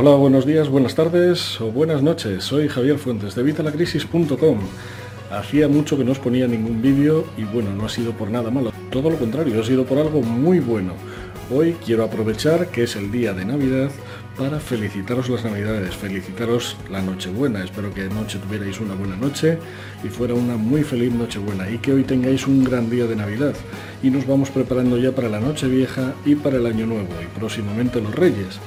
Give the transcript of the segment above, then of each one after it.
Hola, buenos días, buenas tardes o buenas noches. Soy Javier Fuentes de Vitalacrisis.com. Hacía mucho que no os ponía ningún vídeo y bueno, no ha sido por nada malo. Todo lo contrario, ha sido por algo muy bueno. Hoy quiero aprovechar que es el día de Navidad para felicitaros las Navidades, felicitaros la Nochebuena. Espero que anoche tuvierais una buena noche y fuera una muy feliz Nochebuena y que hoy tengáis un gran día de Navidad. Y nos vamos preparando ya para la Noche Vieja y para el Año Nuevo y próximamente los Reyes.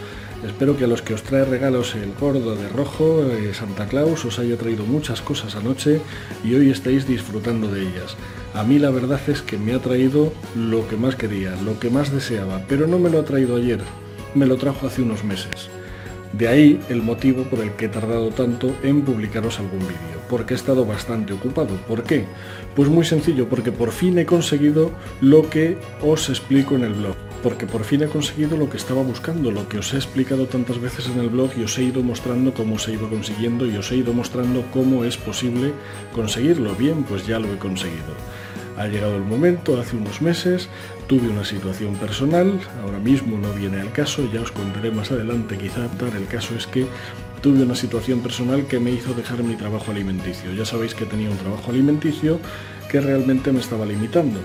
Espero que a los que os trae regalos el gordo de rojo, eh, Santa Claus, os haya traído muchas cosas anoche y hoy estáis disfrutando de ellas. A mí la verdad es que me ha traído lo que más quería, lo que más deseaba, pero no me lo ha traído ayer, me lo trajo hace unos meses. De ahí el motivo por el que he tardado tanto en publicaros algún vídeo, porque he estado bastante ocupado. ¿Por qué? Pues muy sencillo, porque por fin he conseguido lo que os explico en el blog, porque por fin he conseguido lo que estaba buscando, lo que os he explicado tantas veces en el blog y os he ido mostrando cómo se iba consiguiendo y os he ido mostrando cómo es posible conseguirlo. Bien, pues ya lo he conseguido. Ha llegado el momento, hace unos meses tuve una situación personal, ahora mismo no viene al caso, ya os contaré más adelante quizá, el caso es que tuve una situación personal que me hizo dejar mi trabajo alimenticio. Ya sabéis que tenía un trabajo alimenticio que realmente me estaba limitando,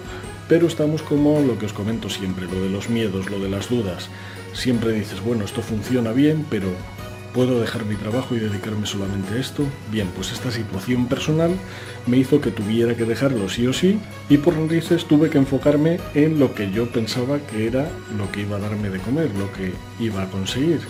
pero estamos como lo que os comento siempre, lo de los miedos, lo de las dudas. Siempre dices, bueno, esto funciona bien, pero ¿Puedo dejar mi trabajo y dedicarme solamente a esto? Bien, pues esta situación personal me hizo que tuviera que dejarlo sí o sí y por narices tuve que enfocarme en lo que yo pensaba que era lo que iba a darme de comer, lo que iba a conseguir,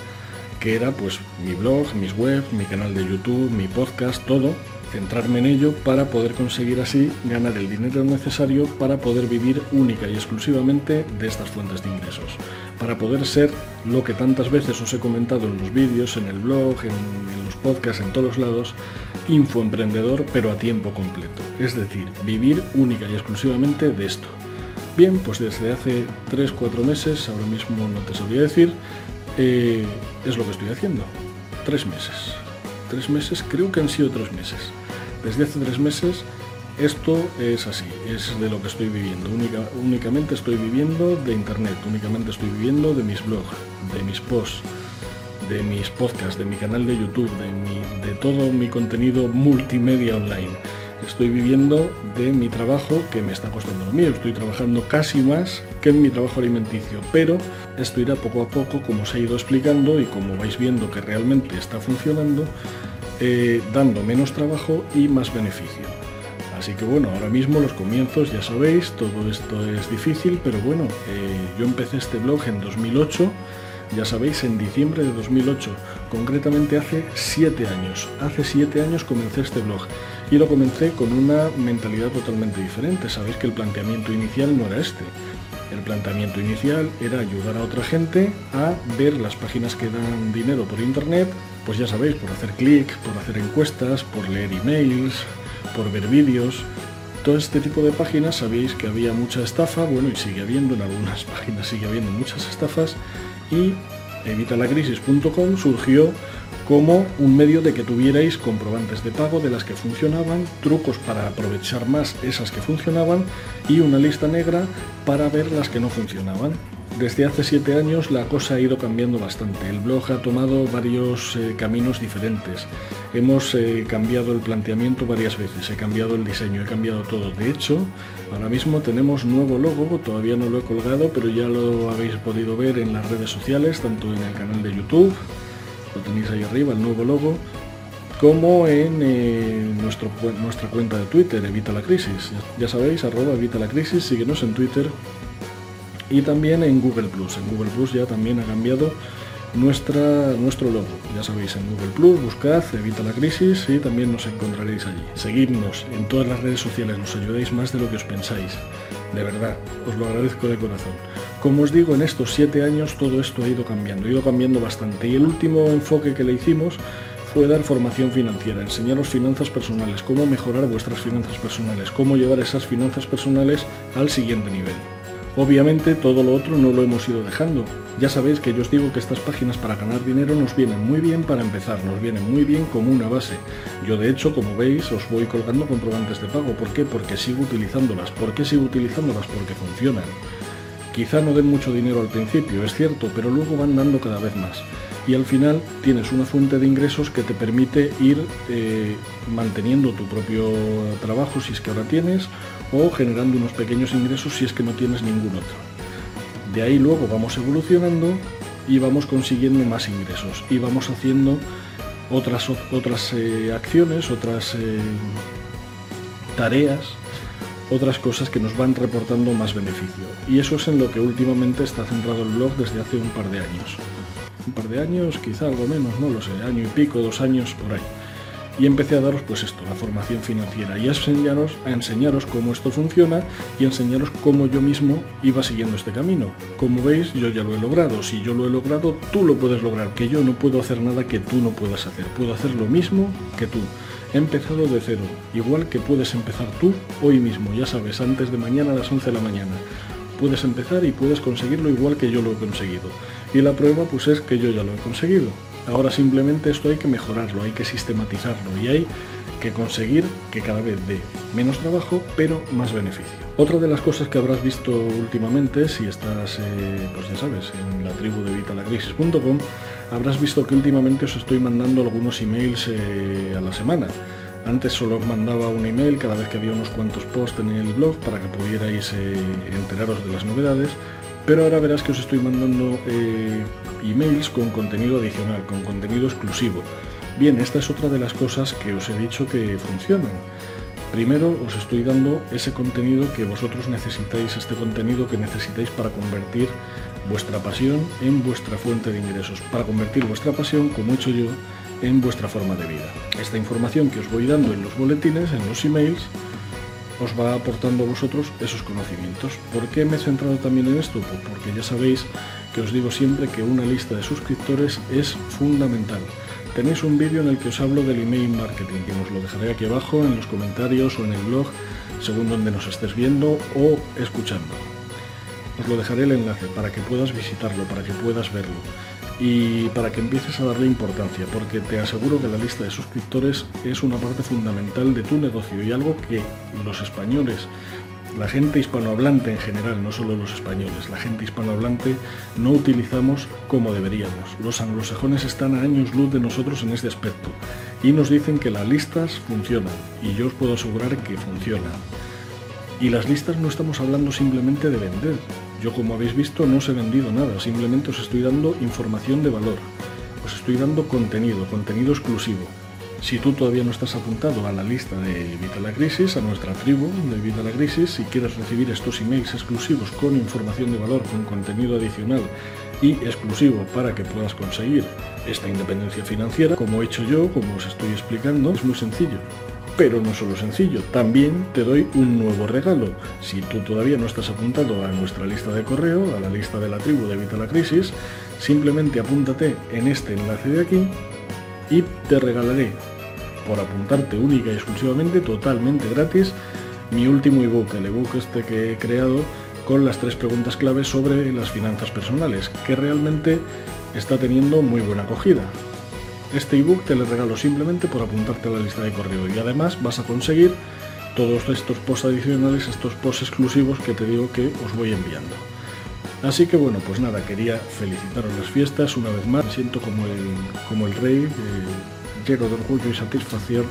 que era pues mi blog, mis webs, mi canal de YouTube, mi podcast, todo, centrarme en ello para poder conseguir así ganar el dinero necesario para poder vivir única y exclusivamente de estas fuentes de ingresos para poder ser lo que tantas veces os he comentado en los vídeos, en el blog, en, los podcasts, en todos lados, infoemprendedor pero a tiempo completo. Es decir, vivir única y exclusivamente de esto. Bien, pues desde hace 3-4 meses, ahora mismo no te sabría decir, eh, es lo que estoy haciendo. Tres meses. Tres meses, creo que han sido tres meses. Desde hace tres meses esto es así, es de lo que estoy viviendo. únicamente estoy viviendo de Internet, únicamente estoy viviendo de mis blogs, de mis posts, de mis podcasts, de mi canal de YouTube, de, de todo mi contenido multimedia online. Estoy viviendo de mi trabajo que me está costando lo mío. Estoy trabajando casi más que en mi trabajo alimenticio, pero esto irá poco a poco, como os he ido explicando y como vais viendo que realmente está funcionando, eh, dando menos trabajo y más beneficio. Así que bueno, ahora mismo los comienzos, ya sabéis, todo esto es difícil, pero bueno, eh, yo empecé este blog en 2008, ya sabéis, en diciembre de 2008, concretamente hace siete años. Hace siete años comencé este blog y lo comencé con una mentalidad totalmente diferente. Sabéis que el planteamiento inicial no era este. El planteamiento inicial era ayudar a otra gente a ver las páginas que dan dinero por internet, pues ya sabéis, por hacer clic, por hacer encuestas, por leer emails, por ver vídeos. Todo este tipo de páginas sabéis que había mucha estafa, bueno, y sigue habiendo, en algunas páginas sigue habiendo muchas estafas, y evitalacrisis.com surgió como un medio de que tuvierais comprobantes de pago de las que funcionaban, trucos para aprovechar más esas que funcionaban y una lista negra para ver las que no funcionaban. Desde hace siete años la cosa ha ido cambiando bastante. El blog ha tomado varios eh, caminos diferentes. Hemos eh, cambiado el planteamiento varias veces, he cambiado el diseño, he cambiado todo. De hecho, ahora mismo tenemos nuevo logo, todavía no lo he colgado, pero ya lo habéis podido ver en las redes sociales, tanto en el canal de YouTube, lo tenéis ahí arriba, el nuevo logo, como en eh, nuestro, nuestra cuenta de Twitter, Evita la Crisis. Ya sabéis, arroba Evita la Crisis, síguenos en Twitter y también en Google Plus. En Google Plus ya también ha cambiado nuestra, nuestro logo. Ya sabéis, en Google Plus buscad Evita la Crisis y también nos encontraréis allí. Seguidnos en todas las redes sociales, nos ayudáis más de lo que os pensáis. De verdad, os lo agradezco de corazón. Como os digo, en estos siete años todo esto ha ido cambiando, ha ido cambiando bastante. Y el último enfoque que le hicimos fue dar formación financiera, enseñaros finanzas personales, cómo mejorar vuestras finanzas personales, cómo llevar esas finanzas personales al siguiente nivel. Obviamente todo lo otro no lo hemos ido dejando. Ya sabéis que yo os digo que estas páginas para ganar dinero nos vienen muy bien para empezar, nos vienen muy bien como una base. Yo de hecho, como veis, os voy colgando comprobantes de pago. ¿Por qué? Porque sigo utilizándolas. ¿Por qué sigo utilizándolas? Porque funcionan. Quizá no den mucho dinero al principio, es cierto, pero luego van dando cada vez más. Y al final tienes una fuente de ingresos que te permite ir eh, manteniendo tu propio trabajo si es que ahora tienes o generando unos pequeños ingresos si es que no tienes ningún otro. De ahí luego vamos evolucionando y vamos consiguiendo más ingresos y vamos haciendo otras, otras eh, acciones, otras eh, tareas, otras cosas que nos van reportando más beneficio. Y eso es en lo que últimamente está centrado el blog desde hace un par de años. Un par de años, quizá algo menos, no lo sé, año y pico, dos años por ahí y empecé a daros pues esto, la formación financiera y a enseñaros, a enseñaros cómo esto funciona y a enseñaros cómo yo mismo iba siguiendo este camino. Como veis, yo ya lo he logrado. Si yo lo he logrado, tú lo puedes lograr, que yo no puedo hacer nada que tú no puedas hacer. Puedo hacer lo mismo que tú. He empezado de cero, igual que puedes empezar tú hoy mismo, ya sabes, antes de mañana a las 11 de la mañana. Puedes empezar y puedes conseguirlo igual que yo lo he conseguido. Y la prueba pues es que yo ya lo he conseguido. Ahora simplemente esto hay que mejorarlo, hay que sistematizarlo y hay que conseguir que cada vez dé menos trabajo pero más beneficio. Otra de las cosas que habrás visto últimamente, si estás, eh, pues ya sabes, en la tribu de vitalacrisis.com, habrás visto que últimamente os estoy mandando algunos emails eh, a la semana. Antes solo os mandaba un email cada vez que había unos cuantos posts en el blog para que pudierais eh, enteraros de las novedades, pero ahora verás que os estoy mandando emails con contenido adicional, con contenido exclusivo. Bien, esta es otra de las cosas que os he dicho que funcionan. Primero os estoy dando ese contenido que vosotros necesitáis, este contenido que necesitáis para convertir vuestra pasión en vuestra fuente de ingresos, para convertir vuestra pasión, como he hecho yo, en vuestra forma de vida. Esta información que os voy dando en los boletines, en los emails, os va aportando a vosotros esos conocimientos. ¿Por qué me he centrado también en esto? Pues porque ya sabéis que os digo siempre que una lista de suscriptores es fundamental. Tenéis un vídeo en el que os hablo del email marketing, que os lo dejaré aquí abajo en los comentarios o en el blog, según donde nos estés viendo o escuchando. Os lo dejaré el enlace para que puedas visitarlo, para que puedas verlo y para que empieces a darle importancia, porque te aseguro que la lista de suscriptores es una parte fundamental de tu negocio y algo que los españoles, la gente hispanohablante en general, no solo los españoles, la gente hispanohablante no utilizamos como deberíamos. Los anglosajones están a años luz de nosotros en este aspecto y nos dicen que las listas funcionan y yo os puedo asegurar que funcionan. Y las listas no estamos hablando simplemente de vender, yo como habéis visto no os he vendido nada, simplemente os estoy dando información de valor, os estoy dando contenido, contenido exclusivo. Si tú todavía no estás apuntado a la lista de Vita la Crisis, a nuestra tribu de Vita la Crisis, si quieres recibir estos emails exclusivos con información de valor, con contenido adicional y exclusivo para que puedas conseguir esta independencia financiera, como he hecho yo, como os estoy explicando, es muy sencillo. Pero no solo sencillo, también te doy un nuevo regalo. Si tú todavía no estás apuntado a nuestra lista de correo, a la lista de la tribu de Evita la Crisis, simplemente apúntate en este enlace de aquí y te regalaré, por apuntarte única y exclusivamente, totalmente gratis, mi último ebook, el ebook este que he creado con las tres preguntas claves sobre las finanzas personales, que realmente está teniendo muy buena acogida. Este ebook te lo regalo simplemente por apuntarte a la lista de correo y además vas a conseguir todos estos posts adicionales, estos posts exclusivos que te digo que os voy enviando. Así que bueno, pues nada, quería felicitaros las fiestas una vez más. Me siento como el, como el rey, eh, lleno de orgullo y satisfacción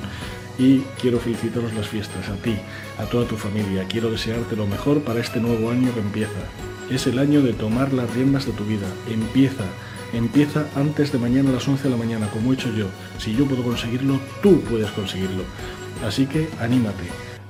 y quiero felicitaros las fiestas a ti, a toda tu familia. Quiero desearte lo mejor para este nuevo año que empieza. Es el año de tomar las riendas de tu vida. Empieza Empieza antes de mañana a las 11 de la mañana, como he hecho yo. Si yo puedo conseguirlo, tú puedes conseguirlo. Así que anímate,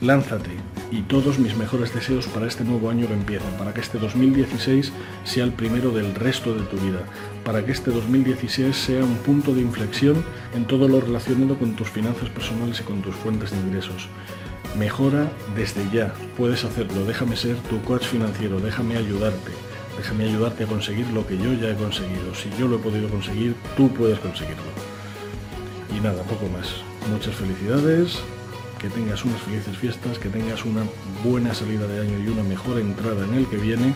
lánzate y todos mis mejores deseos para este nuevo año que empieza, para que este 2016 sea el primero del resto de tu vida, para que este 2016 sea un punto de inflexión en todo lo relacionado con tus finanzas personales y con tus fuentes de ingresos. Mejora desde ya, puedes hacerlo, déjame ser tu coach financiero, déjame ayudarte. Déjame ayudarte a conseguir lo que yo ya he conseguido. Si yo lo he podido conseguir, tú puedes conseguirlo. Y nada, poco más. Muchas felicidades, que tengas unas felices fiestas, que tengas una buena salida de año y una mejor entrada en el que viene,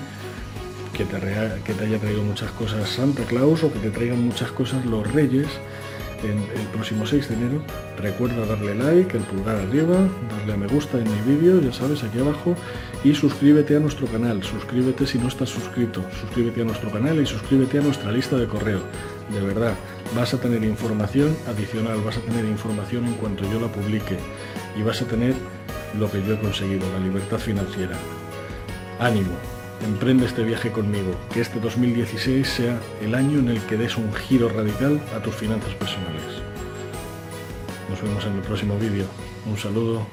que te, haya traído muchas cosas Santa Claus o que te traigan muchas cosas los Reyes el próximo 6 de enero. Recuerda darle like, el pulgar arriba, darle a me gusta en mi vídeo, ya sabes, aquí abajo, y suscríbete a nuestro canal. Suscríbete si no estás suscrito. Suscríbete a nuestro canal y suscríbete a nuestra lista de correo. De verdad, vas a tener información adicional, vas a tener información en cuanto yo la publique y vas a tener lo que yo he conseguido, la libertad financiera. Ánimo, emprende este viaje conmigo, que este 2016 sea el año en el que des un giro radical a tus finanzas personales. Nos vemos en el próximo vídeo. Un saludo